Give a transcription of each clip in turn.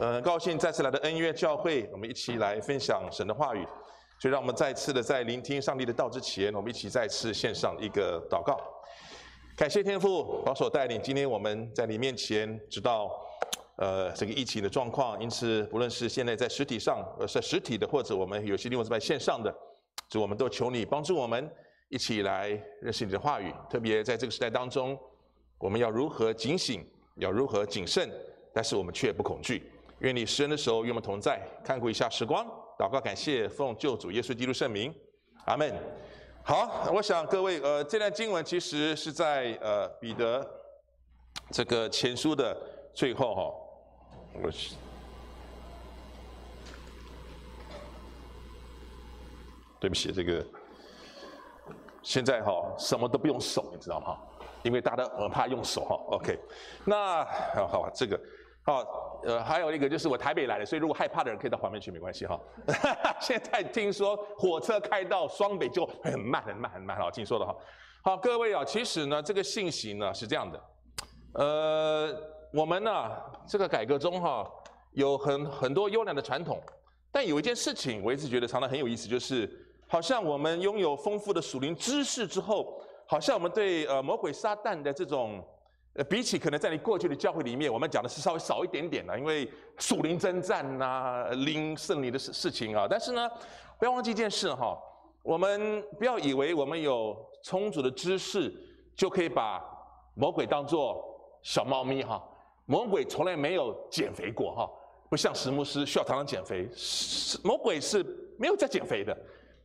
呃，很高兴再次来到恩约教会，我们一起来分享神的话语。所以，让我们再次的在聆听上帝的道之前，我们一起再次献上一个祷告。感谢天父保守带领，今天我们在你面前知道，呃，这个疫情的状况，因此不论是现在在实体上，呃，是实体的，或者我们有些地方是在线上的，主我们都求你帮助我们一起来认识你的话语。特别在这个时代当中，我们要如何警醒，要如何谨慎，但是我们却不恐惧。愿你施恩的时候与我们同在，看顾一下时光，祷告感谢，奉救主耶稣基督圣名，阿门。好，我想各位，呃，这段经文其实是在呃彼得这个前书的最后哈、哦。我去，对不起，这个现在哈什么都不用手，你知道吗？因为大家很怕用手哈。OK，那好，好，这个好，呃，还有一个就是我台北来的，所以如果害怕的人可以到旁边去，没关系哈。现在听说火车开到双北就很慢，很慢，很慢，好，听说的哈。好，各位啊，其实呢，这个信息呢是这样的，呃。我们呢、这个改革中哈、有很很多优良的传统，但有一件事情我一直觉得常常很有意思，就是好像我们拥有丰富的属灵知识之后，好像我们对呃魔鬼撒旦的这种，呃比起可能在你过去的教会里面，我们讲的是稍微少一点点的，因为属灵征战呐、啊、灵胜利的事事情啊。但是呢，不要忘记一件事哈，我们不要以为我们有充足的知识就可以把魔鬼当作小猫咪哈。魔鬼从来没有减肥过哈，不像史牧师需要常常减肥，魔鬼是没有在减肥的，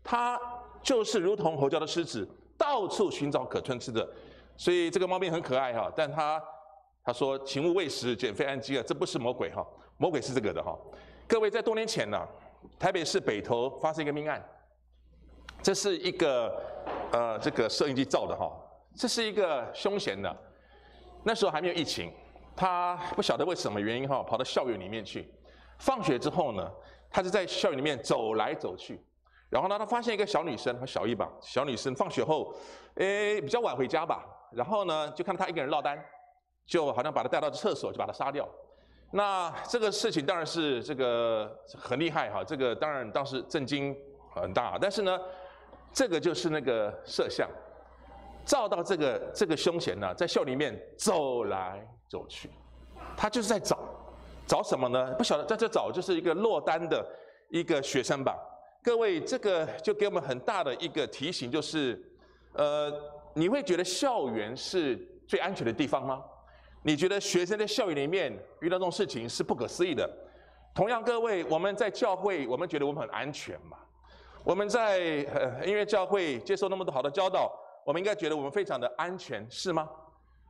他就是如同吼叫的狮子，到处寻找可吞吃的，所以这个猫咪很可爱哈，但他他说请勿喂食，减肥安饥啊，这不是魔鬼哈，魔鬼是这个的哈。各位在多年前呢，台北市北投发生一个命案，这是一个呃这个摄影机照的哈，这是一个凶险的，那时候还没有疫情。他不晓得为什么原因哈，跑到校园里面去。放学之后呢，他就在校园里面走来走去。然后呢，他发现一个小女生，和小一吧，小女生放学后，诶，比较晚回家吧。然后呢，就看到他一个人落单，就好像把他带到厕所，就把他杀掉。那这个事情当然是这个很厉害哈，这个当然当时震惊很大。但是呢，这个就是那个摄像。照到这个这个凶嫌呢，在校里面走来走去，他就是在找，找什么呢？不晓得在这找就是一个落单的一个学生吧。各位，这个就给我们很大的一个提醒，就是，呃，你会觉得校园是最安全的地方吗？你觉得学生在校园里面遇到这种事情是不可思议的？同样，各位，我们在教会，我们觉得我们很安全嘛？我们在呃音乐教会接受那么多好的教导。我们应该觉得我们非常的安全，是吗？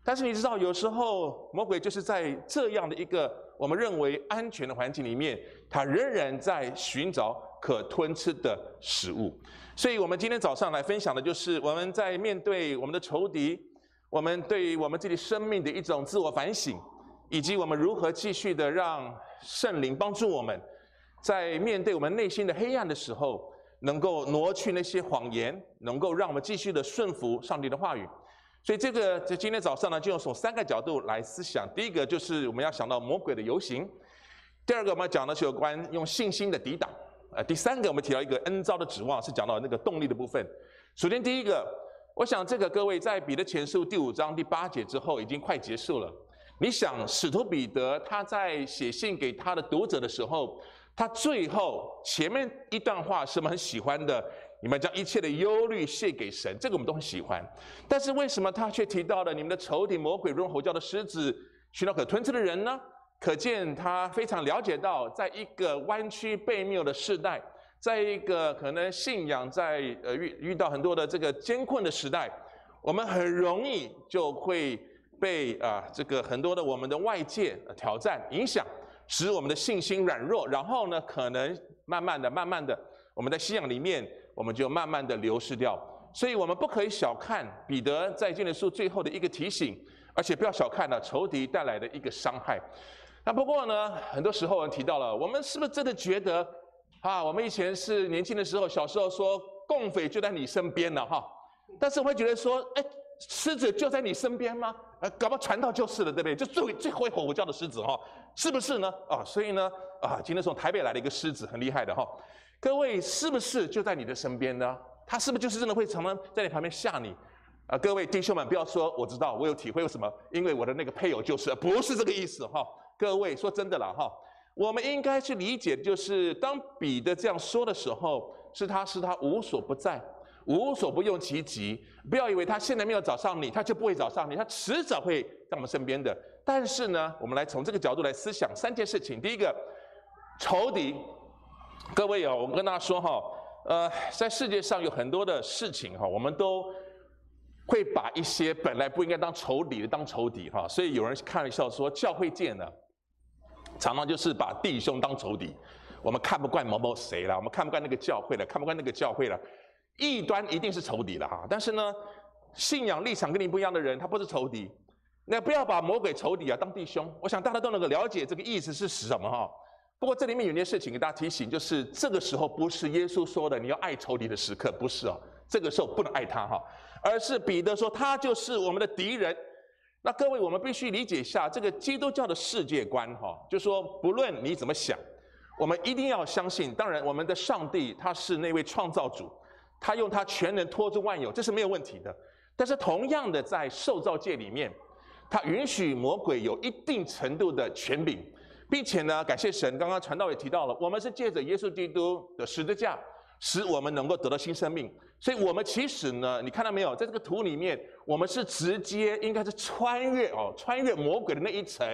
但是你知道，有时候魔鬼就是在这样的一个我们认为安全的环境里面，他仍然在寻找可吞吃的食物。所以，我们今天早上来分享的就是我们在面对我们的仇敌，我们对我们自己生命的一种自我反省，以及我们如何继续的让圣灵帮助我们，在面对我们内心的黑暗的时候。能够挪去那些谎言，能够让我们继续的顺服上帝的话语。所以这个在今天早上呢，就用从三个角度来思想。第一个就是我们要想到魔鬼的游行；第二个我们要讲的是有关用信心的抵挡；呃，第三个我们提到一个恩召的指望，是讲到那个动力的部分。首先第一个，我想这个各位在彼得前书第五章第八节之后已经快结束了。你想使徒彼得他在写信给他的读者的时候，他最后前面一段话是我们很喜欢的，你们将一切的忧虑卸给神，这个我们都很喜欢。但是为什么他却提到了你们的仇敌魔鬼如同吼叫的狮子，寻找可吞吃的人呢？可见他非常了解到，在一个弯曲悖谬的时代，在一个可能信仰在呃遇遇到很多的这个艰困的时代，我们很容易就会被啊这个很多的我们的外界挑战影响。使我们的信心软弱，然后呢，可能慢慢的、慢慢的，我们在信仰里面，我们就慢慢的流失掉。所以，我们不可以小看彼得在经文书最后的一个提醒，而且不要小看了仇敌带来的一个伤害。那不过呢，很多时候我们提到了，我们是不是真的觉得啊？我们以前是年轻的时候，小时候说共匪就在你身边了哈，但是我会觉得说，哎，狮子就在你身边吗？呃，搞不好传道就是了，对不对？就最最会吼叫的狮子哈，是不是呢？啊，所以呢，啊，今天从台北来了一个狮子，很厉害的哈。各位是不是就在你的身边呢？他是不是就是真的会常常在你旁边吓你？啊，各位弟兄们，不要说我知道，我有体会，为什么？因为我的那个配偶就是，不是这个意思哈。各位说真的了哈，我们应该去理解，就是当彼得这样说的时候，是他是他无所不在。无所不用其极，不要以为他现在没有找上你，他就不会找上你，他迟早会在我们身边的。但是呢，我们来从这个角度来思想三件事情。第一个，仇敌，各位哦，我跟大家说哈，呃，在世界上有很多的事情哈，我们都会把一些本来不应该当仇敌的当仇敌哈，所以有人开玩笑说，教会界呢，常常就是把弟兄当仇敌，我们看不惯某某谁了，我们看不惯那个教会了，看不惯那个教会了。异端一定是仇敌了哈，但是呢，信仰立场跟你不一样的人，他不是仇敌。那不要把魔鬼仇敌啊当弟兄。我想大家都能够了解这个意思是什么哈。不过这里面有件事情给大家提醒，就是这个时候不是耶稣说的你要爱仇敌的时刻，不是哦。这个时候不能爱他哈，而是彼得说他就是我们的敌人。那各位，我们必须理解一下这个基督教的世界观哈，就说不论你怎么想，我们一定要相信，当然我们的上帝他是那位创造主。他用他全能托住万有，这是没有问题的。但是同样的，在受造界里面，他允许魔鬼有一定程度的权柄，并且呢，感谢神，刚刚传道也提到了，我们是借着耶稣基督的十字架，使我们能够得到新生命。所以，我们其实呢，你看到没有，在这个图里面，我们是直接应该是穿越哦，穿越魔鬼的那一层，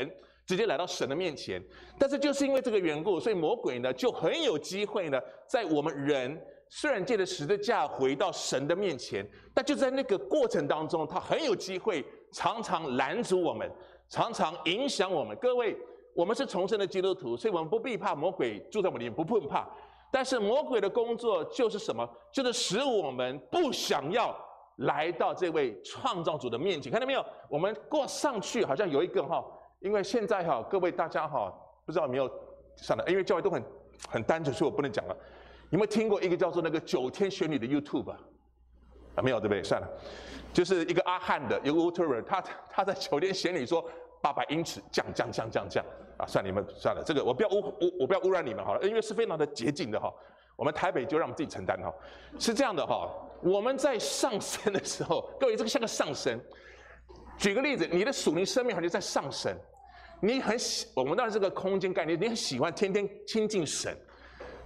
直接来到神的面前。但是就是因为这个缘故，所以魔鬼呢就很有机会呢，在我们人。虽然借着十字架回到神的面前，但就在那个过程当中，他很有机会常常拦阻我们，常常影响我们。各位，我们是重生的基督徒，所以我们不必怕魔鬼住在我们里面，不不怕。但是魔鬼的工作就是什么？就是使我们不想要来到这位创造主的面前。看到没有？我们过上去好像有一个哈，因为现在哈，各位大家哈，不知道有没有算了，因为教会都很很单纯，所以我不能讲了。有没有听过一个叫做那个九天玄女的 YouTube 啊？啊，没有对不对？算了，就是一个阿汉的一个 YouTuber，他他在九天玄女说八百英尺降降降降降啊！算，你们算了，这个我不要污污我不要污染你们好了，因为是非常的洁净的哈。我们台北就让我们自己承担哈。是这样的哈，我们在上升的时候，各位这个像个上升。举个例子，你的属灵生命好像在上升，你很喜，我们当然是个空间概念，你很喜欢天天亲近神。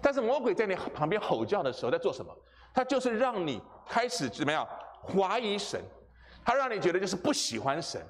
但是魔鬼在你旁边吼叫的时候，在做什么？他就是让你开始怎么样怀疑神，他让你觉得就是不喜欢神，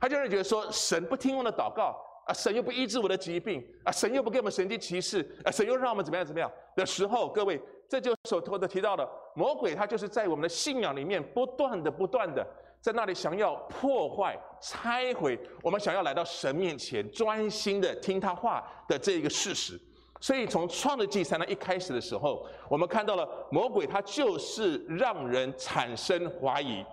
他就是觉得说神不听我的祷告啊，神又不医治我的疾病啊，神又不给我们神迹奇事啊，神又让我们怎么样怎么样的时候，各位，这就所头的提到的魔鬼，他就是在我们的信仰里面不断的不断的在那里想要破坏、拆毁我们想要来到神面前专心的听他话的这一个事实。所以从创世记三章一开始的时候，我们看到了魔鬼，他就是让人产生怀疑。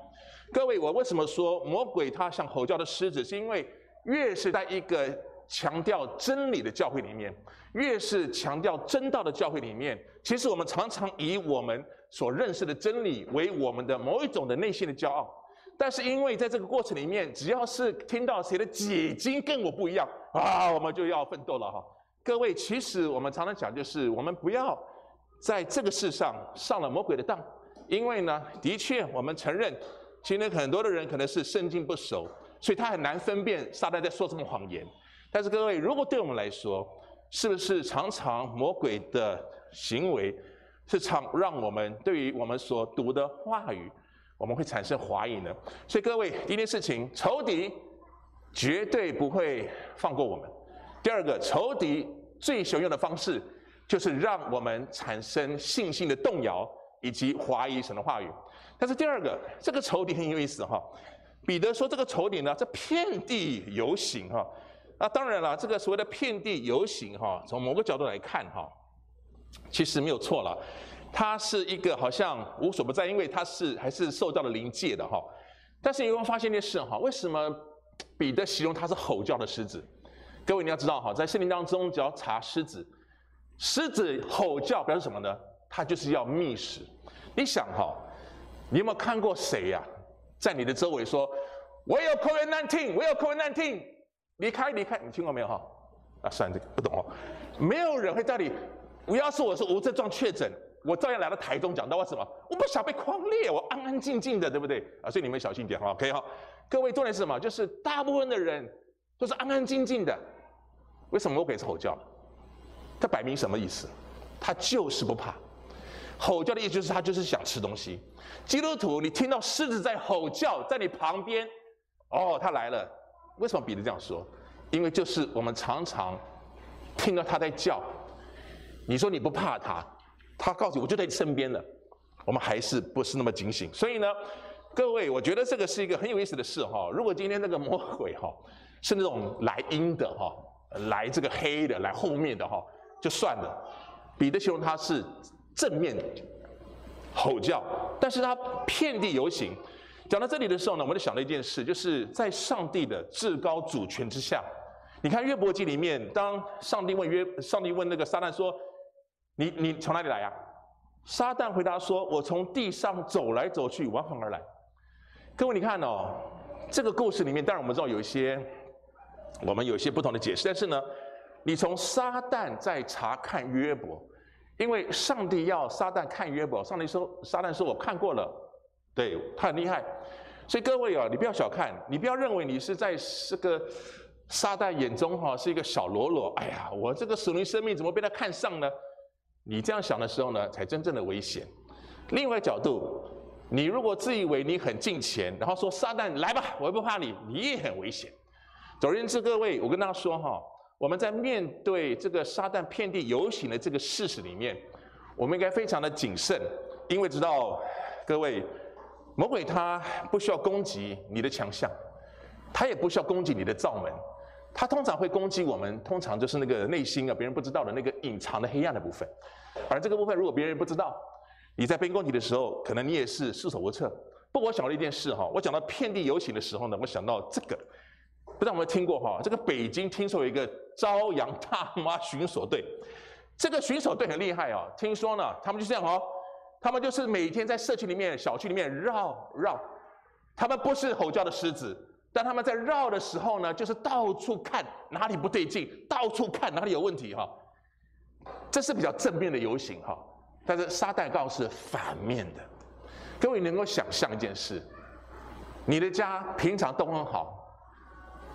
各位，我为什么说魔鬼他像吼叫的狮子？是因为越是在一个强调真理的教会里面，越是强调真道的教会里面，其实我们常常以我们所认识的真理为我们的某一种的内心的骄傲。但是因为在这个过程里面，只要是听到谁的解经跟我不一样啊，我们就要奋斗了哈。各位，其实我们常常讲，就是我们不要在这个世上上了魔鬼的当，因为呢，的确我们承认，今天很多的人可能是圣经不熟，所以他很难分辨撒旦在说什么谎言。但是各位，如果对我们来说，是不是常常魔鬼的行为是常让我们对于我们所读的话语，我们会产生怀疑呢？所以各位，第一件事情，仇敌绝对不会放过我们。第二个，仇敌最常用的方式，就是让我们产生信心的动摇以及怀疑神的话语。但是第二个，这个仇敌很有意思哈。彼得说这个仇敌呢，在遍地游行哈。那当然了，这个所谓的遍地游行哈，从某个角度来看哈，其实没有错了。它是一个好像无所不在，因为它是还是受到了灵界的哈。但是你有没有发现一件事哈？为什么彼得形容他是吼叫的狮子？各位你要知道哈，在圣经当中，只要查狮子，狮子吼叫表示什么呢？它就是要觅食。你想哈，你有没有看过谁呀？在你的周围说：“我有 COVID-19，我有 COVID-19，离开离开。”你听过没有哈？啊，算了，这个不懂哦。没有人会在你，我要是我是无症状确诊，我照样来到台中讲到我什么？我不想被框列，我安安静静的，对不对？啊，所以你们小心点哈，OK 哈。各位重点是什么？就是大部分的人都是安安静静的。为什么魔鬼是吼叫？他摆明什么意思？他就是不怕。吼叫的意思就是他就是想吃东西。基督徒，你听到狮子在吼叫，在你旁边，哦，他来了。为什么彼得这样说？因为就是我们常常听到他在叫，你说你不怕他，他告诉你我就在你身边了，我们还是不是那么警醒。所以呢，各位，我觉得这个是一个很有意思的事哈。如果今天那个魔鬼哈是那种来阴的哈，来这个黑的，来后面的哈，就算了。彼得形容他是正面吼叫，但是他遍地游行。讲到这里的时候呢，我们就想了一件事，就是在上帝的至高主权之下。你看约伯记里面，当上帝问约，上帝问那个撒旦说：“你你从哪里来呀？”撒旦回答说：“我从地上走来走去，往返而来。”各位，你看哦，这个故事里面，当然我们知道有一些，我们有一些不同的解释，但是呢，你从撒旦在查看约伯。因为上帝要撒旦看约伯，上帝说：“撒旦说我看过了，对，他很厉害。”所以各位啊，你不要小看，你不要认为你是在这个撒旦眼中哈是一个小喽啰。哎呀，我这个属灵生命怎么被他看上呢？你这样想的时候呢，才真正的危险。另外一个角度，你如果自以为你很近前，然后说撒旦来吧，我也不怕你，你也很危险。总而言之，各位，我跟大家说哈。我们在面对这个撒旦遍地游行的这个事实里面，我们应该非常的谨慎，因为知道各位，魔鬼他不需要攻击你的强项，他也不需要攻击你的罩门，他通常会攻击我们，通常就是那个内心啊，别人不知道的那个隐藏的黑暗的部分。而这个部分，如果别人不知道，你在被攻击的时候，可能你也是束手无策。不过我想到一件事哈，我讲到遍地游行的时候呢，我想到这个。不知道有没有听过哈？这个北京听说有一个朝阳大妈巡守队，这个巡守队很厉害哦。听说呢，他们就这样哦，他们就是每天在社区里面、小区里面绕绕。他们不是吼叫的狮子，但他们在绕的时候呢，就是到处看哪里不对劲，到处看哪里有问题哈。这是比较正面的游行哈，但是沙袋告是反面的。各位能够想象一件事，你的家平常都很好。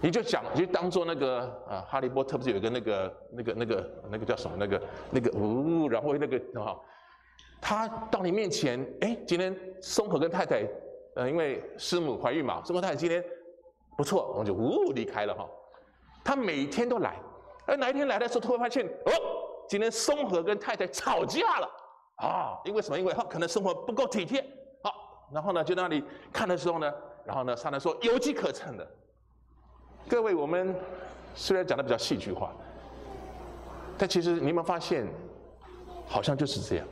你就想，你就当做那个啊，哈利波特不是有一个那个那个那个那个叫什么那个那个呜，然后那个啊，他到你面前，哎，今天松和跟太太，呃，因为师母怀孕嘛，松和太太今天不错，我们就呜离开了哈。他每天都来，而哪一天来的时候，突然发现哦，今天松和跟太太吵架了啊，因为什么？因为他可能生活不够体贴，好，然后呢就在那里看的时候呢，然后呢上来说有机可乘的。各位，我们虽然讲的比较戏剧化，但其实你有没有发现，好像就是这样。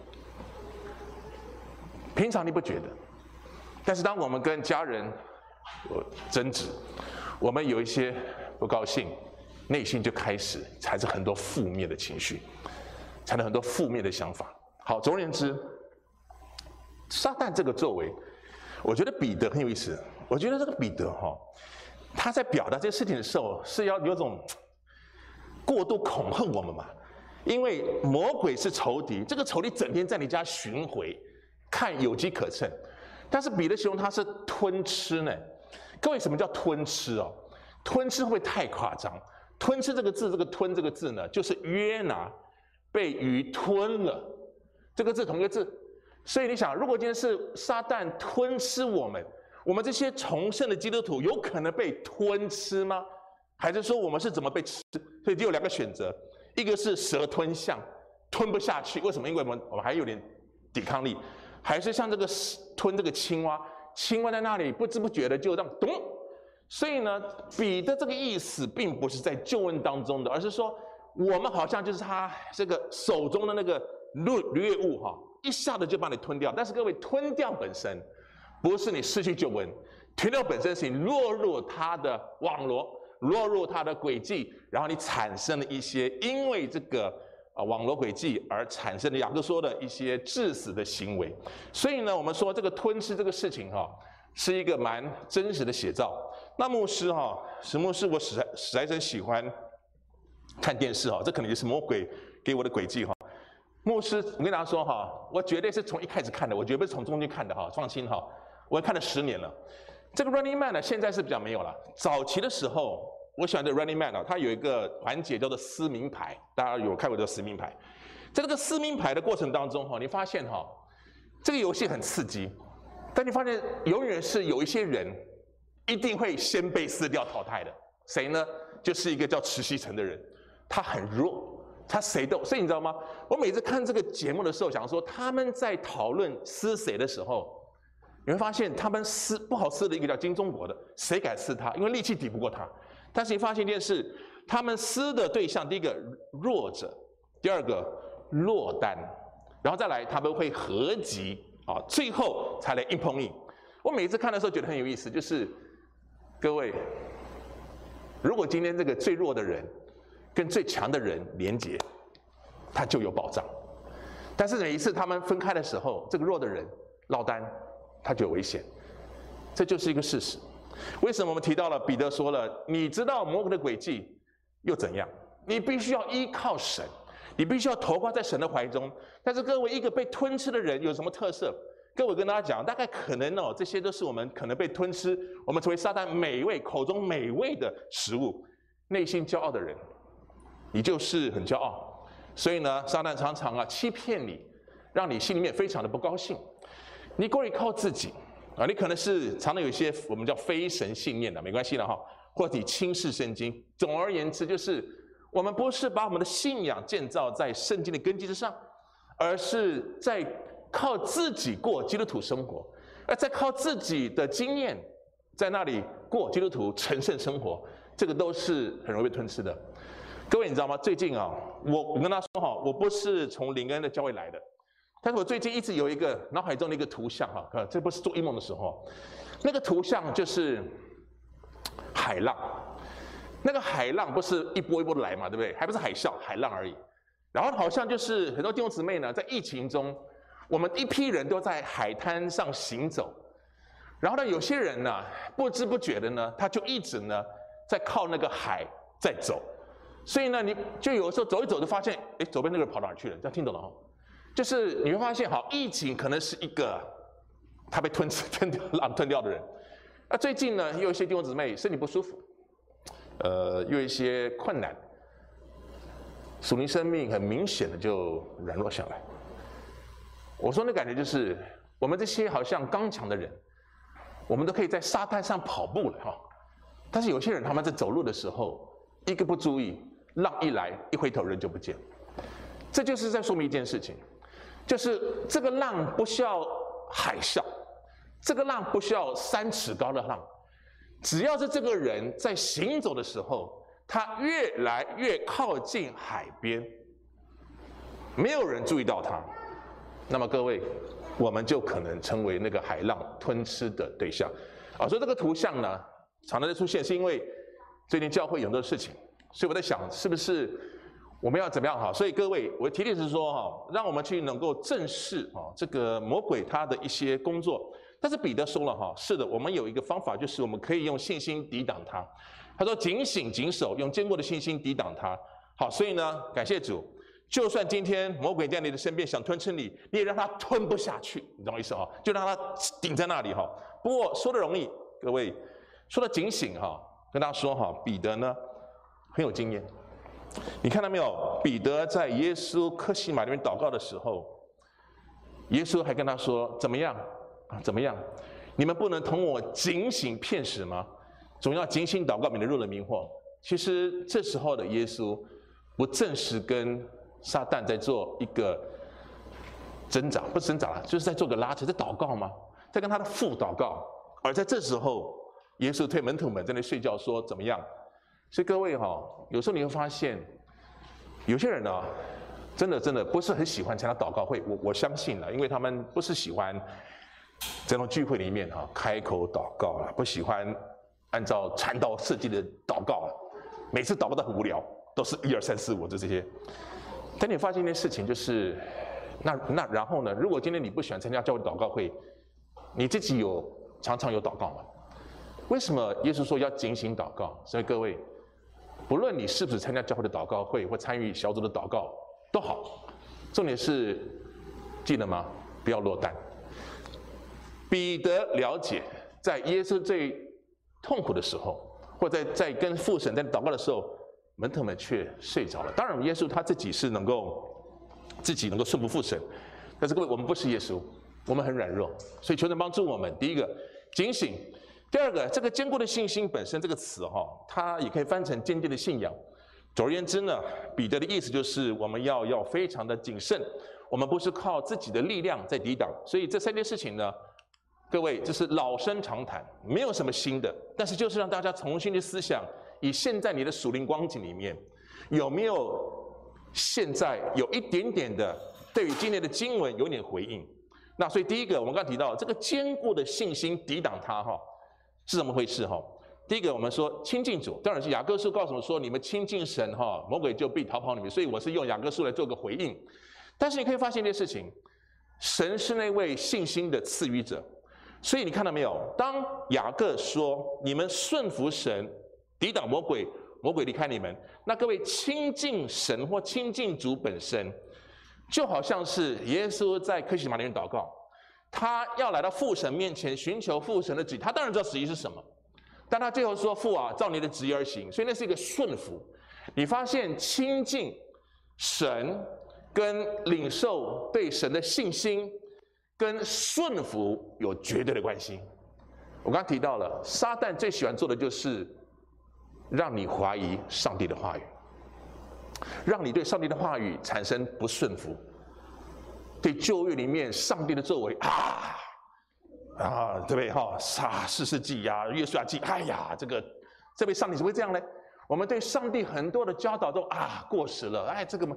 平常你不觉得，但是当我们跟家人争执，我们有一些不高兴，内心就开始产生很多负面的情绪，产生很多负面的想法。好，总而言之，撒旦这个作为，我觉得彼得很有意思。我觉得这个彼得哈。他在表达这些事情的时候，是要有种过度恐吓我们嘛？因为魔鬼是仇敌，这个仇敌整天在你家巡回，看有机可乘。但是彼得形容他是吞吃呢。各位，什么叫吞吃哦？吞吃会不会太夸张？吞吃这个字，这个吞这个字呢，就是约拿被鱼吞了，这个字同一个字。所以你想，如果今天是撒旦吞吃我们，我们这些重生的基督徒有可能被吞吃吗？还是说我们是怎么被吃？所以就有两个选择，一个是蛇吞象，吞不下去。为什么？因为我们我们还有点抵抗力，还是像这个吞这个青蛙，青蛙在那里不知不觉的就这样咚。所以呢，彼得这个意思并不是在救恩当中的，而是说我们好像就是他这个手中的那个掠掠物哈，一下子就把你吞掉。但是各位，吞掉本身。不是你失去救恩，吞掉本身是你落入他的网罗，落入他的轨迹，然后你产生了一些因为这个啊网罗轨迹而产生的雅各说的一些致死的行为。所以呢，我们说这个吞吃这个事情哈，是一个蛮真实的写照。那牧师哈，史牧师，我实在实在真喜欢看电视哈，这可能就是魔鬼给我的诡计哈。牧师，我跟大家说哈，我绝对是从一开始看的，我绝不是从中间看的哈，放心哈，我看了十年了。这个 Running Man 呢，现在是比较没有了。早期的时候，我喜欢的 Running Man 啊，它有一个环节叫做撕名牌，大家有看过这撕名牌？在这个撕名牌的过程当中哈，你发现哈，这个游戏很刺激，但你发现永远是有一些人一定会先被撕掉淘汰的。谁呢？就是一个叫池西成的人，他很弱，他谁都。所以你知道吗？我每次看这个节目的时候，想说他们在讨论撕谁的时候。你会发现，他们撕不好撕的一个叫金钟国的，谁敢撕他？因为力气抵不过他。但是你发现一件事，他们撕的对象，第一个弱者，第二个落单，然后再来他们会合集啊，最后才来硬碰硬。我每次看的时候觉得很有意思，就是各位，如果今天这个最弱的人跟最强的人连结，他就有保障。但是每一次他们分开的时候，这个弱的人落单。他就有危险，这就是一个事实。为什么我们提到了彼得说了，你知道魔鬼的诡计又怎样？你必须要依靠神，你必须要投靠在神的怀中。但是各位，一个被吞吃的人有什么特色？各位跟大家讲，大概可能哦，这些都是我们可能被吞吃，我们成为撒旦美味口中美味的食物。内心骄傲的人，你就是很骄傲，所以呢，撒旦常常啊欺骗你，让你心里面非常的不高兴。你过于靠自己啊，你可能是常常有一些我们叫非神信念的，没关系的哈，或者你轻视圣经。总而言之，就是我们不是把我们的信仰建造在圣经的根基之上，而是在靠自己过基督徒生活，而在靠自己的经验在那里过基督徒成圣生活，这个都是很容易被吞噬的。各位，你知道吗？最近啊，我我跟他说哈，我不是从灵恩的教会来的。但是我最近一直有一个脑海中的一个图像哈，呃，这不是做异梦的时候，那个图像就是海浪，那个海浪不是一波一波的来嘛，对不对？还不是海啸，海浪而已。然后好像就是很多弟兄姊妹呢，在疫情中，我们一批人都在海滩上行走，然后呢，有些人呢，不知不觉的呢，他就一直呢在靠那个海在走，所以呢，你就有时候走一走就发现，哎，左边那个人跑哪去了？这样听懂了哈？就是你会发现，好，疫情可能是一个他被吞吃、吞掉、浪吞掉的人。那最近呢，又有一些弟兄姊妹身体不舒服，呃，又有一些困难，属灵生命很明显的就软弱下来。我说那感觉就是，我们这些好像刚强的人，我们都可以在沙滩上跑步了哈。但是有些人他们在走路的时候，一个不注意，浪一来，一回头人就不见。这就是在说明一件事情。就是这个浪不需要海啸，这个浪不需要三尺高的浪，只要是这个人在行走的时候，他越来越靠近海边，没有人注意到他，那么各位，我们就可能成为那个海浪吞吃的对象。啊，所以这个图像呢，常常的出现，是因为最近教会有很多事情，所以我在想，是不是？我们要怎么样哈？所以各位，我提的是说哈，让我们去能够正视啊这个魔鬼他的一些工作。但是彼得说了哈，是的，我们有一个方法，就是我们可以用信心抵挡他。他说：“警醒谨守，用坚固的信心抵挡他。”好，所以呢，感谢主，就算今天魔鬼在你的身边想吞吃你，你也让他吞不下去，你懂我意思哈？就让他顶在那里哈。不过说的容易，各位说的警醒哈，跟大家说哈，彼得呢很有经验。你看到没有？彼得在耶稣克西马里面祷告的时候，耶稣还跟他说：“怎么样啊？怎么样？你们不能同我警醒片时吗？总要警醒祷告，免得入了迷惑。”其实这时候的耶稣，不正是跟撒旦在做一个挣扎，不是挣扎了，就是在做个拉扯，在祷告吗？在跟他的父祷告。而在这时候，耶稣对门徒们在那睡觉，说：“怎么样？”所以各位哈，有时候你会发现，有些人呢，真的真的不是很喜欢参加祷告会。我我相信了，因为他们不是喜欢这种聚会里面哈开口祷告了，不喜欢按照传道设计的祷告啊。每次祷告都很无聊，都是一二三四五就这些。但你发现一件事情就是，那那然后呢？如果今天你不喜欢参加教会祷告会，你自己有常常有祷告吗？为什么耶稣说要警醒祷告？所以各位，不论你是不是参加教会的祷告会或参与小组的祷告都好，重点是记得吗？不要落单。彼得了解，在耶稣最痛苦的时候，或在在跟父神在祷告的时候，门徒们却睡着了。当然，耶稣他自己是能够自己能够顺服父神，但是各位，我们不是耶稣，我们很软弱，所以求神帮助我们。第一个，警醒。第二个，这个坚固的信心本身这个词哈，它也可以翻成坚定的信仰。总而言之呢，彼得的意思就是我们要要非常的谨慎，我们不是靠自己的力量在抵挡。所以这三件事情呢，各位这是老生常谈，没有什么新的，但是就是让大家重新的思想，以现在你的属灵光景里面，有没有现在有一点点的对于今天的经文有点回应？那所以第一个，我们刚提到这个坚固的信心抵挡它哈。是怎么回事哈？第一个，我们说亲近主，当然是雅各书告诉我们说，你们亲近神哈，魔鬼就必逃跑你们。所以我是用雅各书来做个回应。但是你可以发现一件事情，神是那位信心的赐予者。所以你看到没有？当雅各说你们顺服神，抵挡魔鬼，魔鬼离开你们，那各位亲近神或亲近主本身，就好像是耶稣在克西马尼园祷告。他要来到父神面前寻求父神的旨意，他当然知道旨意是什么，但他最后说：“父啊，照你的旨意而行。”所以那是一个顺服。你发现亲近神跟领受对神的信心跟顺服有绝对的关系。我刚刚提到了，撒旦最喜欢做的就是让你怀疑上帝的话语，让你对上帝的话语产生不顺服。对旧约里面上帝的作为啊啊，对不对哈？啊，士师记呀，约书亚记，哎呀，这个这位上帝怎么会这样呢？我们对上帝很多的教导都啊过时了，哎，这个嘛，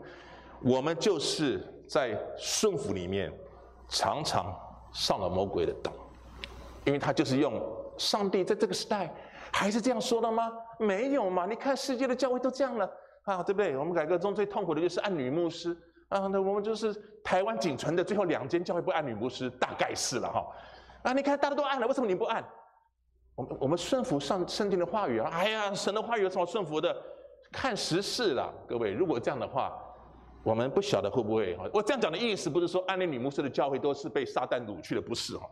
我们就是在顺服里面常常上了魔鬼的当，因为他就是用上帝在这个时代还是这样说的吗？没有嘛？你看世界的教会都这样了啊，对不对？我们改革中最痛苦的就是按女牧师。啊，那我们就是台湾仅存的最后两间教会不按女牧师，大概是了哈。啊，你看大家都按了，为什么你不按？我们我们顺服上圣经的话语啊。哎呀，神的话语有什么顺服的？看时事了，各位。如果这样的话，我们不晓得会不会？我这样讲的意思不是说按那女牧师的教会都是被撒旦掳去的，不是哈，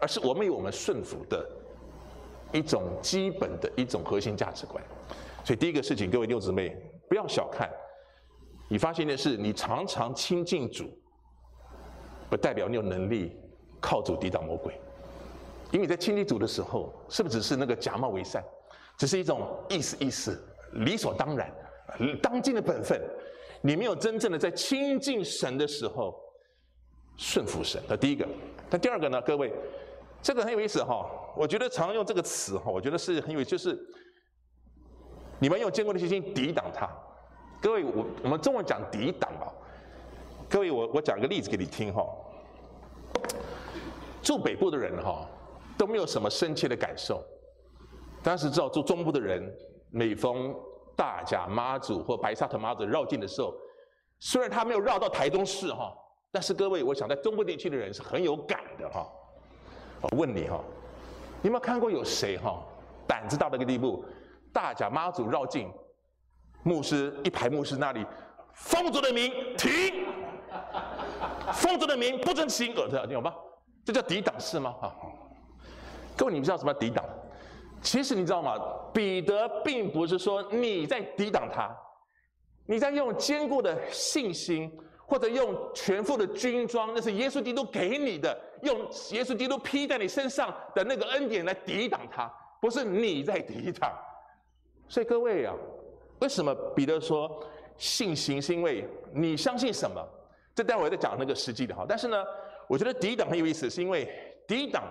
而是我们有我们顺服的一种基本的一种核心价值观。所以第一个事情，各位六姊妹不要小看。你发现的是，你常常亲近主，不代表你有能力靠主抵挡魔鬼。因为你在亲近主的时候，是不是只是那个假冒为善，只是一种意思意思，理所当然，当今的本分。你没有真正的在亲近神的时候顺服神。那第一个，那第二个呢？各位，这个很有意思哈。我觉得常用这个词哈，我觉得是很有，就是你们用坚固的信心抵挡他。各位，我我们中文讲抵挡啊。各位，我我讲个例子给你听哈。住北部的人哈都没有什么深切的感受，但是知道住中部的人，每逢大甲妈祖或白沙屯妈祖绕境的时候，虽然他没有绕到台中市哈，但是各位，我想在中部地区的人是很有感的哈。我问你哈，你有没有看过有谁哈胆子大到一个地步，大甲妈祖绕境？牧师一排牧师那里，奉主的名停，奉主的名不准行，呃，这样有吗？这叫抵挡是吗？啊，各位，你们知道什么抵挡？其实你知道吗？彼得并不是说你在抵挡他，你在用坚固的信心，或者用全副的军装，那是耶稣基督给你的，用耶稣基督披在你身上的那个恩典来抵挡他，不是你在抵挡。所以各位啊。为什么彼得说信心？是因为你相信什么？这待会再讲那个实际的哈。但是呢，我觉得抵挡很有意思，是因为抵挡，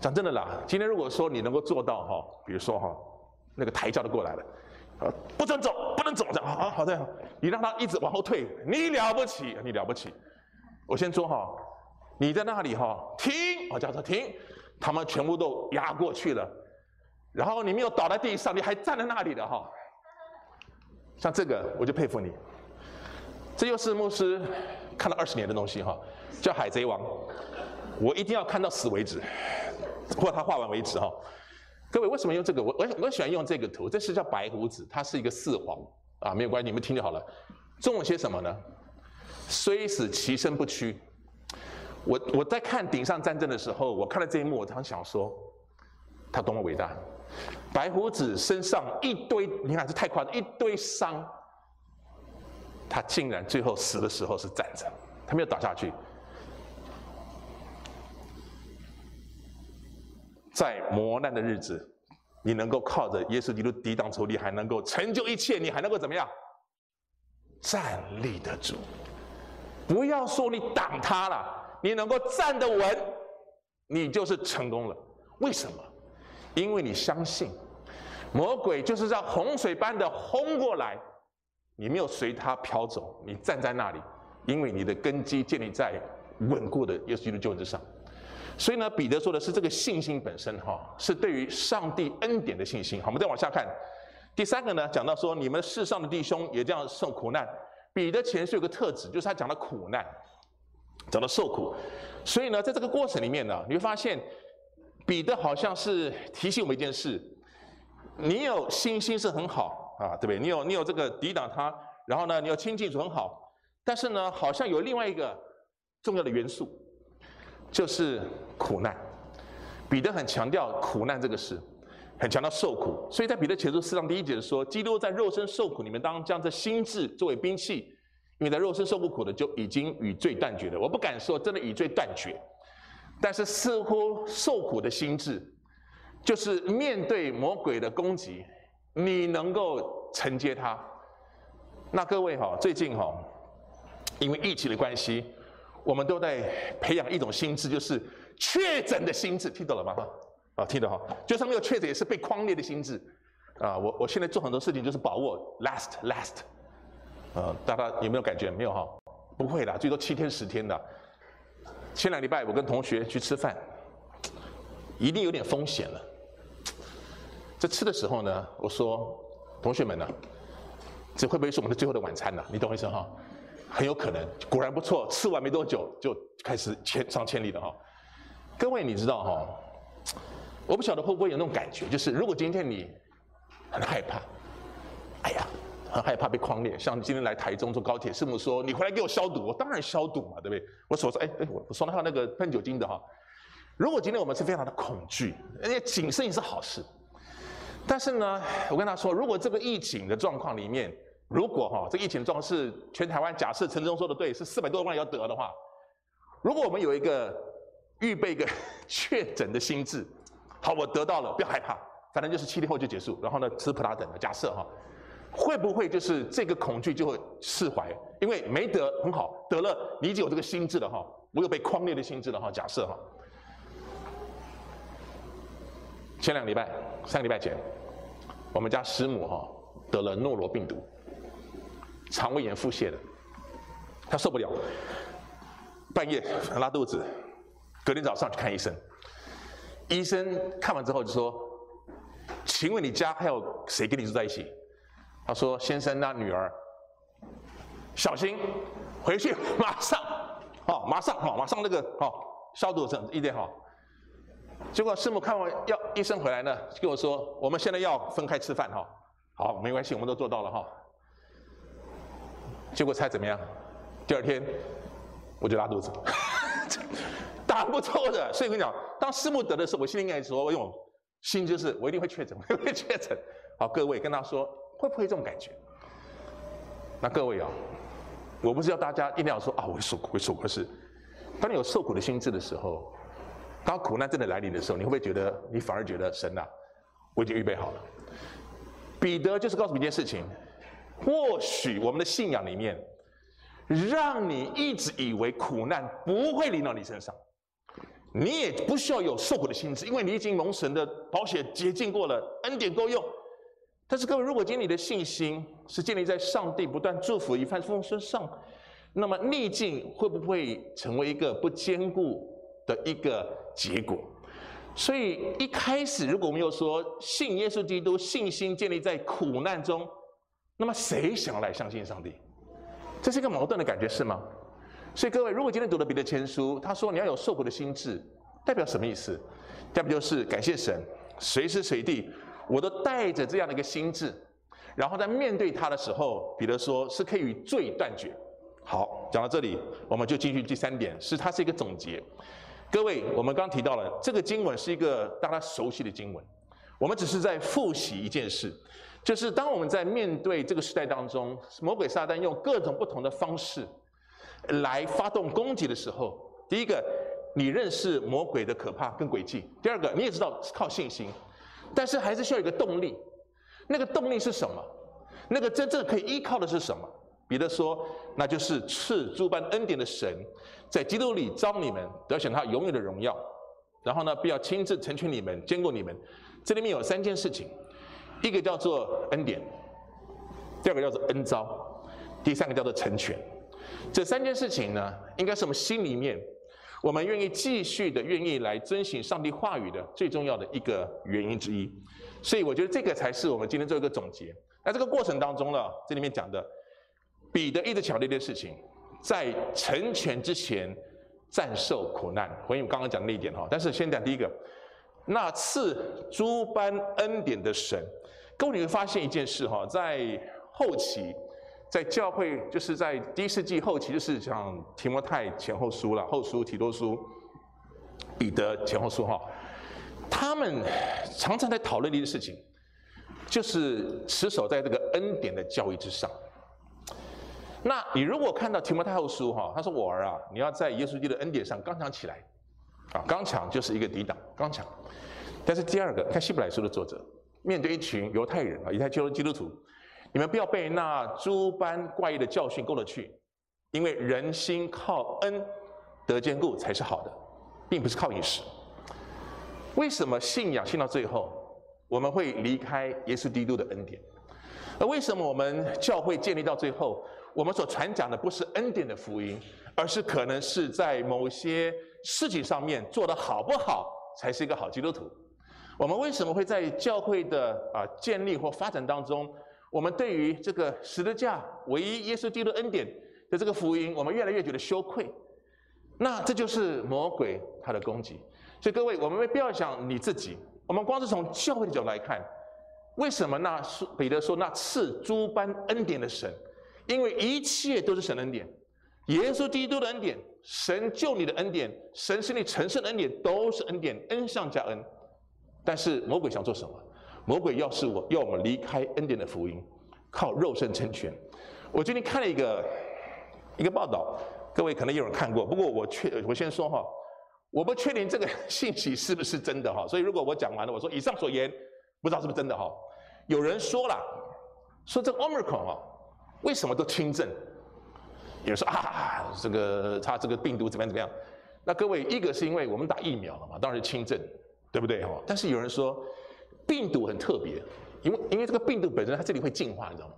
讲真的啦，今天如果说你能够做到哈，比如说哈，那个台叫都过来了，啊，不准走，不能走，这样啊，好的，你让他一直往后退，你了不起，你了不起。我先说哈，你在那里哈，停，我叫他停，他们全部都压过去了，然后你没有倒在地上，你还站在那里的哈。像这个，我就佩服你。这又是牧师看了二十年的东西哈，叫《海贼王》，我一定要看到死为止。或他画完为止哈。各位为什么用这个？我我我喜欢用这个图，这是叫白胡子，它是一个四皇啊，没有关系，你们听就好了。中文写什么呢？虽死其身不屈。我我在看顶上战争的时候，我看了这一幕，我常想说，他多么伟大！白胡子身上一堆，你看这太夸张，一堆伤，他竟然最后死的时候是站着，他没有倒下去。在磨难的日子，你能够靠着耶稣基督抵挡仇敌，还能够成就一切，你还能够怎么样？站立得住。不要说你挡他了，你能够站得稳，你就是成功了。为什么？因为你相信，魔鬼就是像洪水般的轰过来，你没有随他飘走，你站在那里，因为你的根基建立在稳固的耶稣基督救恩之上。所以呢，彼得说的是这个信心本身，哈，是对于上帝恩典的信心。好，我们再往下看，第三个呢，讲到说你们世上的弟兄也这样受苦难。彼得前书有个特质，就是他讲到苦难，讲到受苦。所以呢，在这个过程里面呢，你会发现彼得好像是提醒我们一件事：你有信心是很好啊，对不对？你有你有这个抵挡他，然后呢，你有亲近主很好。但是呢，好像有另外一个重要的元素。就是苦难，彼得很强调苦难这个事，很强调受苦。所以在彼得前书四章第一节说，基督在肉身受苦，你们当将这心智作为兵器，因为在肉身受过苦的就已经与罪断绝了。我不敢说真的与罪断绝，但是似乎受苦的心智，就是面对魔鬼的攻击，你能够承接他。那各位哈，最近哈，因为疫情的关系。我们都在培养一种心智，就是确诊的心智，听懂了吗？哈，啊，听懂哈，就算没有确诊，也是被匡列的心智。啊，我我现在做很多事情就是把握 last last，呃，大家有没有感觉？没有哈？不会的，最多七天十天的。前两礼拜我跟同学去吃饭，一定有点风险了。在吃的时候呢，我说同学们呢，这会不会是我们的最后的晚餐呢？你懂我意思哈？很有可能，果然不错。吃完没多久就开始千上千里了哈。各位，你知道哈？我不晓得会不会有那种感觉，就是如果今天你很害怕，哎呀，很害怕被匡列。像今天来台中坐高铁，师母说你回来给我消毒，我当然消毒嘛，对不对？我手上哎哎，我手上还有那个喷酒精的哈。如果今天我们是非常的恐惧，而且谨慎也是好事。但是呢，我跟他说，如果这个疫情的状况里面，如果哈，这个疫情状况是全台湾，假设陈忠说的对，是四百多万要得的话，如果我们有一个预备一个 确诊的心智，好，我得到了，不要害怕，反正就是七天后就结束，然后呢，吃普拉等的，假设哈，会不会就是这个恐惧就会释怀？因为没得很好，得了你已经有这个心智了哈，我有被框列的心智了哈，假设哈，前两个礼拜，三个礼拜前，我们家师母哈得了诺罗病毒。肠胃炎腹泻的，他受不了，半夜拉肚子，隔天早上去看医生。医生看完之后就说：“请问你家还有谁跟你住在一起？”他说：“先生那女儿，小心，回去马上，好，马上，好，马上那个，好，消毒整一点好。”结果师母看完药，医生回来呢，就跟我说：“我们现在要分开吃饭，哈，好，没关系，我们都做到了，哈。”结果猜怎么样？第二天我就拉肚子，打不错的。所以我跟你讲，当师母得的时候，我心里应该说：“我用心就是我一定会确诊，我一定会确诊。”好，各位跟他说，会不会这种感觉？那各位啊，我不是要大家一定要说啊，我会受苦，会受苦。可是，当你有受苦的心智的时候，当苦难真的来临的时候，你会不会觉得你反而觉得神啊，我已经预备好了？彼得就是告诉你一件事情。或许我们的信仰里面，让你一直以为苦难不会临到你身上，你也不需要有受苦的心志，因为你已经蒙神的保险洁净过了，恩典够用。但是各位，如果今天你的信心是建立在上帝不断祝福一帆风顺身上，那么逆境会不会成为一个不坚固的一个结果？所以一开始，如果我们又说信耶稣基督，信心建立在苦难中。那么谁想来相信上帝？这是一个矛盾的感觉，是吗？所以各位，如果今天读了彼得前书，他说你要有受苦的心志，代表什么意思？代表就是感谢神，随时随地我都带着这样的一个心智，然后在面对他的时候，彼得说是可以与罪断绝。好，讲到这里，我们就进去第三点，是它是一个总结。各位，我们刚提到了这个经文是一个大家熟悉的经文，我们只是在复习一件事，就是当我们在面对这个时代当中，魔鬼撒旦用各种不同的方式来发动攻击的时候，第一个，你认识魔鬼的可怕跟诡计；第二个，你也知道是靠信心，但是还是需要一个动力，那个动力是什么？那个真正可以依靠的是什么？彼得说：“那就是赐诸般恩典的神，在基督里召你们，得享他永远的荣耀。然后呢，必要亲自成全你们，坚固你们。这里面有三件事情，一个叫做恩典，第二个叫做恩召，第三个叫做成全。这三件事情呢，应该是我们心里面，我们愿意继续的愿意来遵循上帝话语的最重要的一个原因之一。所以，我觉得这个才是我们今天做一个总结。那这个过程当中呢，这里面讲的。”彼得一直强调一件事情，在成全之前，暂受苦难。回应我刚刚讲的那一点哈，但是先讲第一个，那赐诸般恩典的神。各位你会发现一件事哈，在后期，在教会就是在第一世纪后期，就是像提摩太前后书了，后书提多书，彼得前后书哈，他们常常在讨论的一件事情，就是持守在这个恩典的教义之上。那你如果看到提摩太后书哈，他说我儿啊，你要在耶稣基督的恩典上刚强起来，啊，刚强就是一个抵挡，刚强。但是第二个，看希伯来书的作者，面对一群犹太人啊，犹太基督基督徒，你们不要被那诸般怪异的教训勾了去，因为人心靠恩得坚固才是好的，并不是靠饮食。为什么信仰信到最后，我们会离开耶稣基督的恩典？而为什么我们教会建立到最后？我们所传讲的不是恩典的福音，而是可能是在某些事情上面做得好不好，才是一个好基督徒。我们为什么会在教会的啊建立或发展当中，我们对于这个十字架唯一耶稣基督恩典的这个福音，我们越来越觉得羞愧？那这就是魔鬼他的攻击。所以各位，我们不要想你自己，我们光是从教会的角度来看，为什么那彼得说那赐诸般恩典的神？因为一切都是神恩典，耶稣基督的恩典，神救你的恩典，神使你成圣的恩典，都是恩典，恩上加恩。但是魔鬼想做什么？魔鬼要是我要我们离开恩典的福音，靠肉身成全。我最近看了一个一个报道，各位可能有人看过，不过我确我先说哈，我不确定这个信息是不是真的哈，所以如果我讲完了，我说以上所言不知道是不是真的哈。有人说了，说这个 Omicron 啊。为什么都轻症？有人说啊，这个他这个病毒怎么样怎么样？那各位，一个是因为我们打疫苗了嘛，当然是轻症，对不对哈？但是有人说病毒很特别，因为因为这个病毒本身它这里会进化，你知道吗？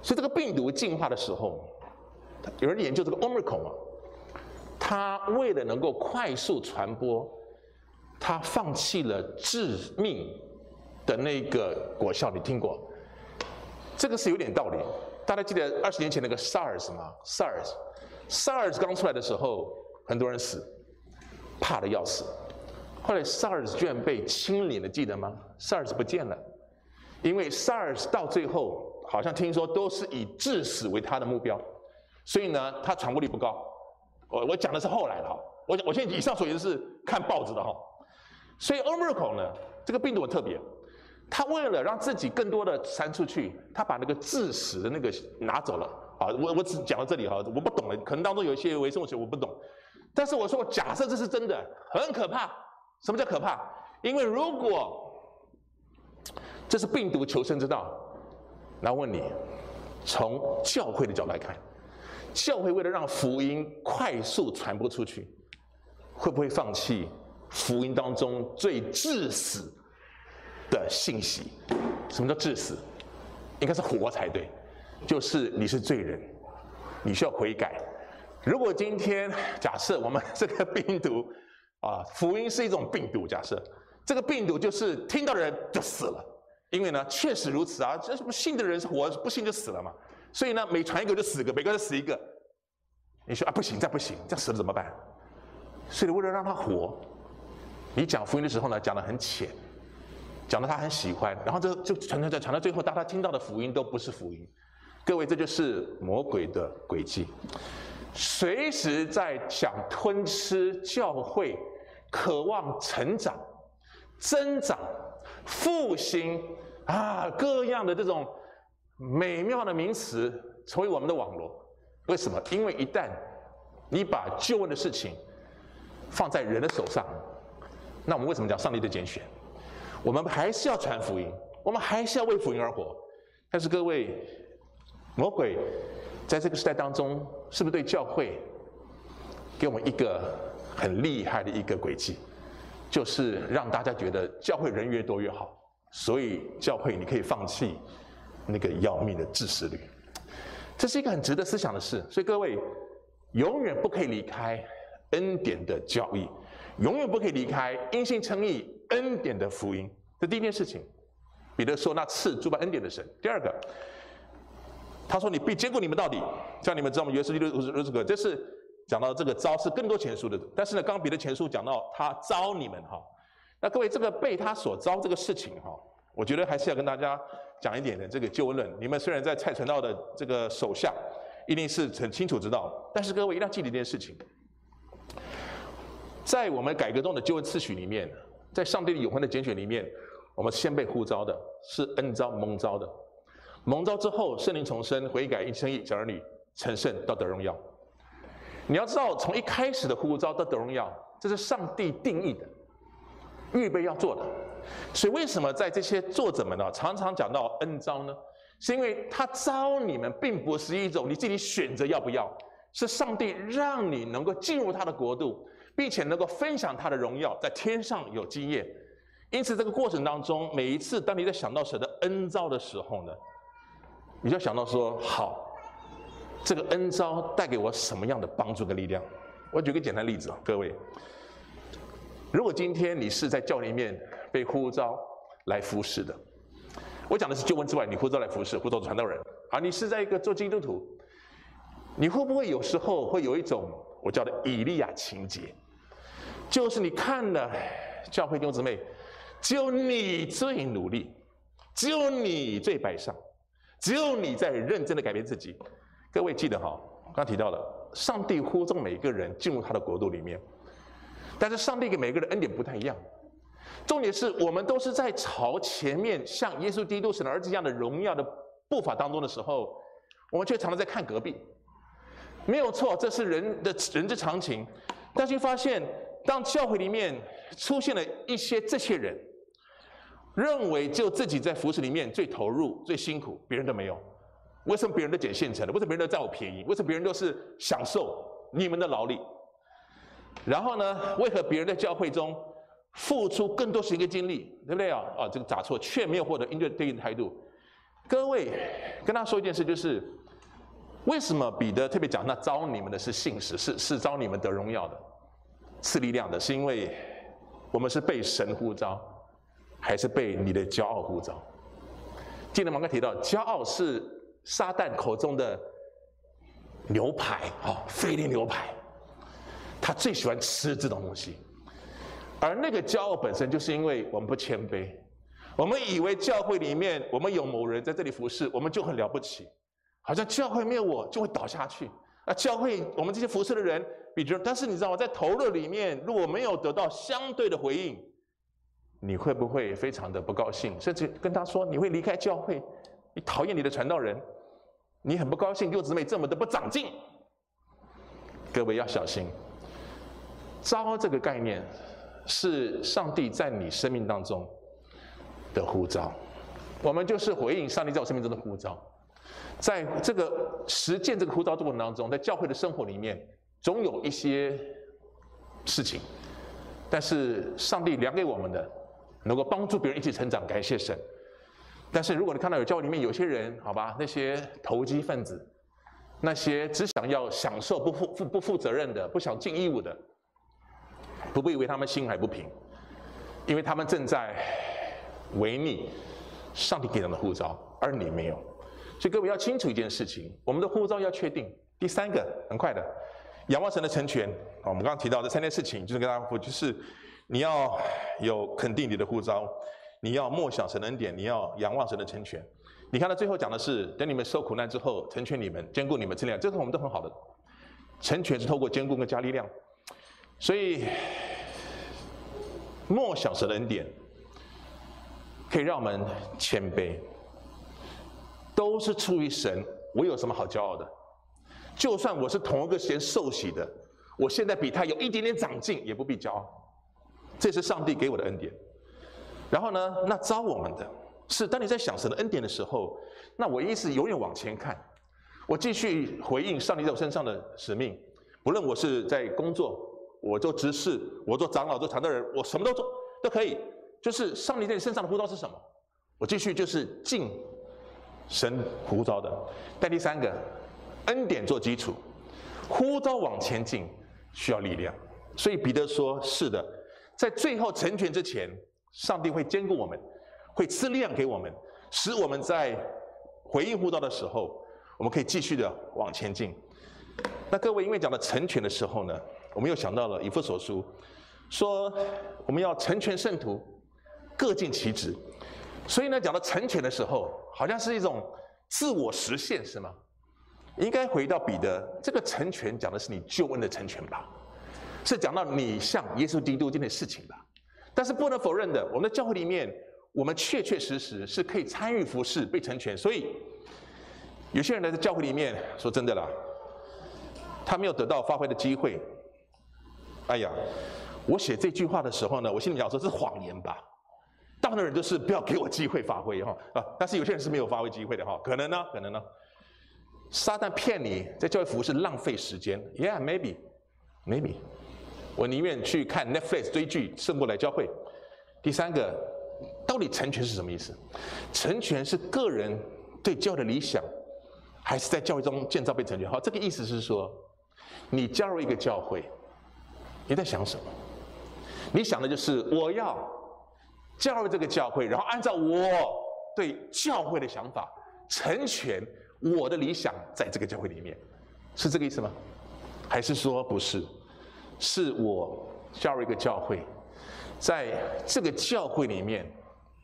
所以这个病毒进化的时候，有人研究这个 Omicron 啊，它为了能够快速传播，它放弃了致命的那个果效，你听过？这个是有点道理。大家记得二十年前那个 SARS 吗？SARS，SARS 刚出来的时候，很多人死，怕的要死。后来 SARS 居然被清零了，记得吗？SARS 不见了，因为 SARS 到最后好像听说都是以致死为它的目标，所以呢，它传播力不高。我我讲的是后来的哈，我我现在以上所言是看报纸的哈。所以 Omicron 呢，这个病毒很特别。他为了让自己更多的传出去，他把那个致死的那个拿走了。啊，我我只讲到这里哈，我不懂了，可能当中有一些微生物学我不懂。但是我说，假设这是真的，很可怕。什么叫可怕？因为如果这是病毒求生之道，那问你，从教会的角度来看，教会为了让福音快速传播出去，会不会放弃福音当中最致死的信息，什么叫致死？应该是活才对，就是你是罪人，你需要悔改。如果今天假设我们这个病毒啊，福音是一种病毒，假设这个病毒就是听到的人就死了，因为呢确实如此啊，这什么信的人是活，不信就死了嘛。所以呢每传一个就死一个，每个人死一个。你说啊不行，这不行，这样死了怎么办？所以为了让他活，你讲福音的时候呢，讲得很浅，讲得他很喜欢，然后就就传传传传到最后，大家听到的福音都不是福音。各位，这就是魔鬼的诡计，随时在想吞吃教会，渴望成长、增长、复兴啊，各样的这种美妙的名词成为我们的网罗。为什么？因为一旦你把救恩的事情放在人的手上，那我们为什么讲上帝的拣选？我们还是要传福音，我们还是要为福音而活。但是各位。魔鬼在这个时代当中，是不是对教会给我们一个很厉害的一个诡计？就是让大家觉得教会人越多越好，所以教会你可以放弃那个要命的致死率。这是一个很值得思想的事。所以各位永远不可以离开恩典的教义，永远不可以离开因信称义恩典的福音。这第一件事情。彼得说：“那赐诸般恩典的神。”第二个。他说：“你必坚固你们到底，叫你们知道我们耶稣基督如此可。”这是讲到这个招是更多前书的。但是呢，刚彼得前书讲到他招你们哈，那各位这个被他所招这个事情哈，我觉得还是要跟大家讲一点的这个旧论。你们虽然在蔡传道的这个手下，一定是很清楚知道，但是各位一定要记得一件事情，在我们改革中的救恩次序里面，在上帝的永恒的拣选里面，我们先被呼召的是恩召蒙召的。蒙召之后，圣灵重生，悔改，因称义，小儿女成圣，到得荣耀。你要知道，从一开始的呼召到得荣耀，这是上帝定义的，预备要做的。所以，为什么在这些作者们呢，常常讲到恩召呢？是因为他召你们，并不是一种你自己选择要不要，是上帝让你能够进入他的国度，并且能够分享他的荣耀，在天上有经验。因此，这个过程当中，每一次当你在想到神的恩召的时候呢，你就想到说，好，这个恩召带给我什么样的帮助跟力量？我举个简单例子啊，各位，如果今天你是在教里面被呼召来服侍的，我讲的是救恩之外，你呼召来服侍，呼召传道人，啊，你是在一个做基督徒，你会不会有时候会有一种我叫的以利亚情结？就是你看了教会弟兄姊妹，只有你最努力，只有你最摆上。只有你在认真的改变自己，各位记得哈，刚提到了，上帝呼召每个人进入他的国度里面，但是上帝给每个人恩典不太一样。重点是我们都是在朝前面像耶稣基督神的儿子一样的荣耀的步伐当中的时候，我们却常常在看隔壁。没有错，这是人的人之常情，但是发现当教会里面出现了一些这些人。认为就自己在服饰里面最投入、最辛苦，别人都没有。为什么别人都捡现成的？为什么别人都占我便宜？为什么别人都是享受你们的劳力？然后呢？为何别人在教会中付出更多时间跟精力，对不对啊？啊，这个答错，却没有获得应对对应的态度。各位，跟他说一件事，就是为什么彼得特别讲，那招你们的是信实，是是招你们得荣耀的，赐力量的，是因为我们是被神呼召。还是被你的骄傲呼召。记得刚刚提到，骄傲是撒旦口中的牛排啊，菲力牛排，他最喜欢吃这种东西。而那个骄傲本身，就是因为我们不谦卑，我们以为教会里面我们有某人在这里服侍，我们就很了不起，好像教会没有我就会倒下去。啊，教会我们这些服侍的人比较，但是你知道吗？在投入里面，如果没有得到相对的回应。你会不会非常的不高兴，甚至跟他说你会离开教会，你讨厌你的传道人，你很不高兴，六姊妹这么的不长进。各位要小心，召这个概念是上帝在你生命当中的呼召，我们就是回应上帝在我生命中的呼召，在这个实践这个呼召过程当中，在教会的生活里面，总有一些事情，但是上帝量给我们的。能够帮助别人一起成长，感谢神。但是如果你看到有教会里面有些人，好吧，那些投机分子，那些只想要享受不负负不负责任的，不想尽义务的，不必以为他们心怀不平，因为他们正在违逆上帝给他们的护照，而你没有。所以各位要清楚一件事情，我们的护照要确定。第三个，很快的，仰望神的成全。啊，我们刚刚提到这三件事情，就是跟大家说，就是。你要有肯定你的呼召，你要默想神的恩典，你要仰望神的成全。你看到最后讲的是，等你们受苦难之后，成全你们，坚固你们，力量，这个我们都很好的。成全是透过坚固跟加力量，所以默想神的恩典，可以让我们谦卑，都是出于神。我有什么好骄傲的？就算我是同一个时间受洗的，我现在比他有一点点长进，也不必骄傲。这是上帝给我的恩典。然后呢，那招我们的。是，当你在想神的恩典的时候，那我意思永远往前看，我继续回应上帝在我身上的使命。不论我是在工作，我做执事，我做长老，做传道人，我什么都做都可以。就是上帝在你身上的呼召是什么？我继续就是尽神呼召的。但第三个，恩典做基础，呼召往前进需要力量。所以彼得说：“是的，在最后成全之前，上帝会坚固我们。”会赐力量给我们，使我们在回应呼召的时候，我们可以继续的往前进。那各位，因为讲到成全的时候呢，我们又想到了以弗所书，说我们要成全圣徒，各尽其职。所以呢，讲到成全的时候，好像是一种自我实现，是吗？应该回到彼得，这个成全讲的是你救恩的成全吧？是讲到你像耶稣基督这件事情吧？但是不能否认的，我们的教会里面。我们确确实实是可以参与服侍、被成全，所以有些人来在教会里面，说真的啦，他没有得到发挥的机会。哎呀，我写这句话的时候呢，我心里想说是谎言吧？大部分人都是不要给我机会发挥哈啊，但是有些人是没有发挥机会的哈，可能呢，可能呢，撒旦骗你在教会服务是浪费时间，Yeah，maybe，maybe，我宁愿去看 Netflix 追剧，胜过来教会。第三个。到底成全是什么意思？成全是个人对教会的理想，还是在教会中建造被成全？好，这个意思是说，你加入一个教会，你在想什么？你想的就是我要加入这个教会，然后按照我对教会的想法，成全我的理想，在这个教会里面，是这个意思吗？还是说不是？是我加入一个教会。在这个教会里面，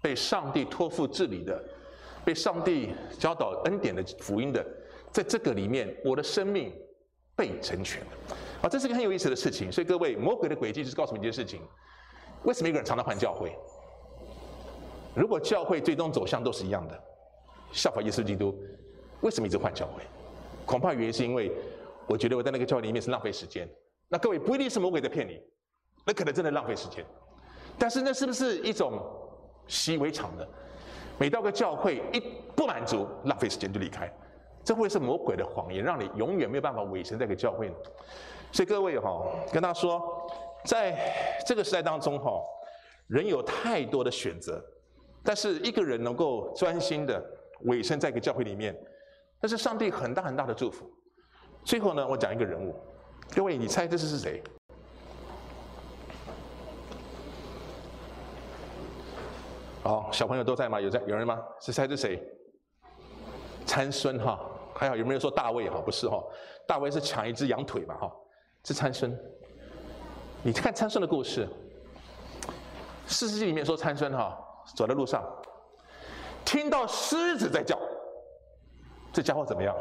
被上帝托付治理的，被上帝教导恩典的福音的，在这个里面，我的生命被成全了。啊，这是个很有意思的事情。所以各位，魔鬼的诡计就是告诉你一件事情：为什么一个人常常换教会？如果教会最终走向都是一样的，效法耶稣基督，为什么一直换教会？恐怕原因是因为我觉得我在那个教会里面是浪费时间。那各位，不一定是魔鬼在骗你，那可能真的浪费时间。但是那是不是一种习以为常的？每到个教会一不满足，浪费时间就离开，这会是魔鬼的谎言，让你永远没有办法委身在个教会。所以各位哈，跟他说，在这个时代当中哈，人有太多的选择，但是一个人能够专心的委身在一个教会里面，那是上帝很大很大的祝福。最后呢，我讲一个人物，各位你猜这是是谁？好，小朋友都在吗？有在有人吗？是猜是谁？参孙哈，还好有没有说大卫哈？不是哈，大卫是抢一只羊腿吧哈？是参孙。你看参孙的故事，四世纪里面说参孙哈，走在路上，听到狮子在叫，这家伙怎么样？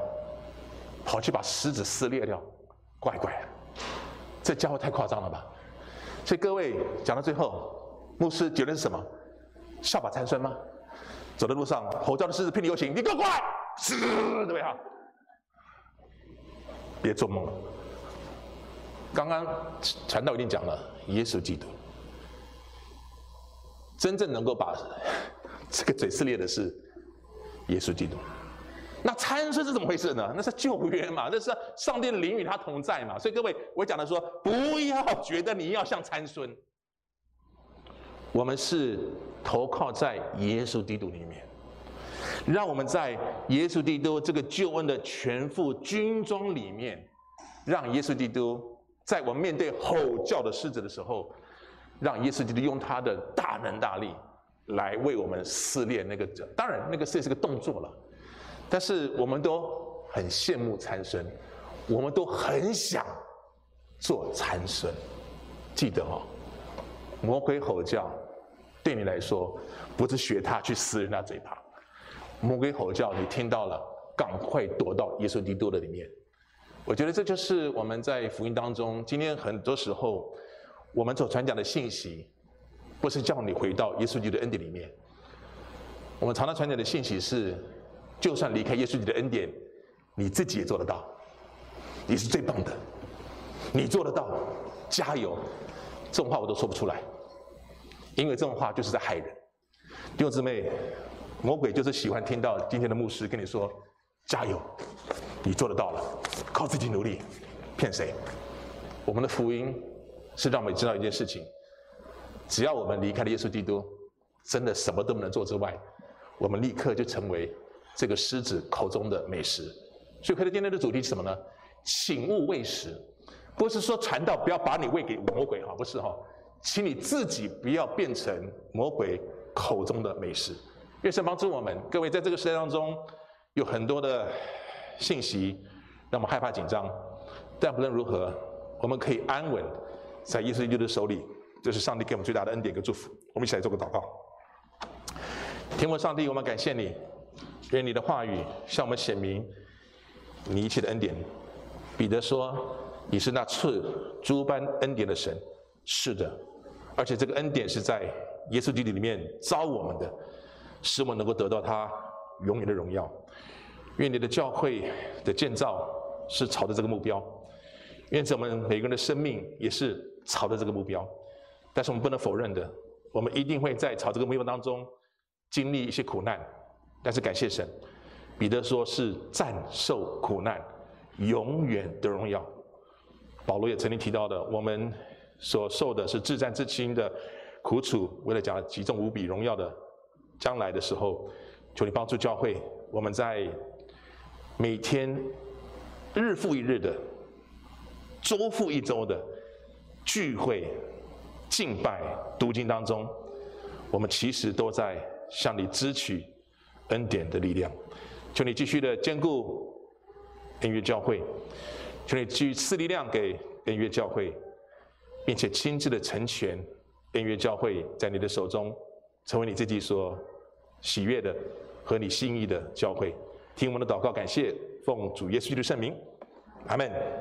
跑去把狮子撕裂掉，乖乖，这家伙太夸张了吧？所以各位讲到最后，牧师结论是什么？下巴参孙吗？走在路上，吼叫的狮子，聘你有请，你给我过来，是，对不对哈？别做梦了。刚刚传道已经讲了，耶稣基督真正能够把 这个嘴撕裂的是耶稣基督。那参孙是怎么回事呢？那是旧约嘛，那是上帝灵与他同在嘛。所以各位，我讲的说，不要觉得你要像参孙，我们是。投靠在耶稣基督里面，让我们在耶稣基督这个救恩的全副军装里面，让耶稣基督在我们面对吼叫的狮子的时候，让耶稣基督用他的大能大力来为我们撕裂那个。当然，那个是是个动作了，但是我们都很羡慕参孙，我们都很想做参孙，记得哦。魔鬼吼叫，对你来说不是学他去撕人家嘴巴。魔鬼吼叫，你听到了，赶快躲到耶稣基督的里面。我觉得这就是我们在福音当中，今天很多时候我们所传讲的信息，不是叫你回到耶稣基督的恩典里面。我们常常传讲的信息是，就算离开耶稣基督的恩典，你自己也做得到，你是最棒的，你做得到，加油！这种话我都说不出来，因为这种话就是在害人。弟兄姊妹，魔鬼就是喜欢听到今天的牧师跟你说：“加油，你做得到了。”靠自己努力，骗谁？我们的福音是让我们知道一件事情：只要我们离开了耶稣基督，真的什么都不能做之外，我们立刻就成为这个狮子口中的美食。所以，回到今天的主题是什么呢？请勿喂食，不是说传道不要把你喂给魔鬼哈，不是哈，请你自己不要变成魔鬼口中的美食。愿神帮助我们，各位在这个时代当中有很多的信息。让我们害怕紧张，但不论如何，我们可以安稳在耶稣基督的手里。这是上帝给我们最大的恩典跟祝福。我们一起来做个祷告。天父上帝，我们感谢你，愿你的话语向我们显明你一切的恩典。彼得说：“你是那赐诸般恩典的神。”是的，而且这个恩典是在耶稣基督里面招我们的，使我们能够得到他永远的荣耀。愿你的教会的建造是朝着这个目标，愿我们每个人的生命也是朝着这个目标。但是我们不能否认的，我们一定会在朝这个目标当中经历一些苦难。但是感谢神，彼得说是暂受苦难，永远的荣耀。保罗也曾经提到的，我们所受的是至暂至轻的苦楚，为了讲极重无比荣耀的将来的时候，求你帮助教会，我们在。每天日复一日的、周复一周的聚会、敬拜、读经当中，我们其实都在向你支取恩典的力量。求你继续的坚固恩约教会，求你继续赐力量给恩约教会，并且亲自的成全恩约教会，在你的手中成为你自己所喜悦的和你心意的教会。听我们的祷告，感谢奉主耶稣的圣名，阿门。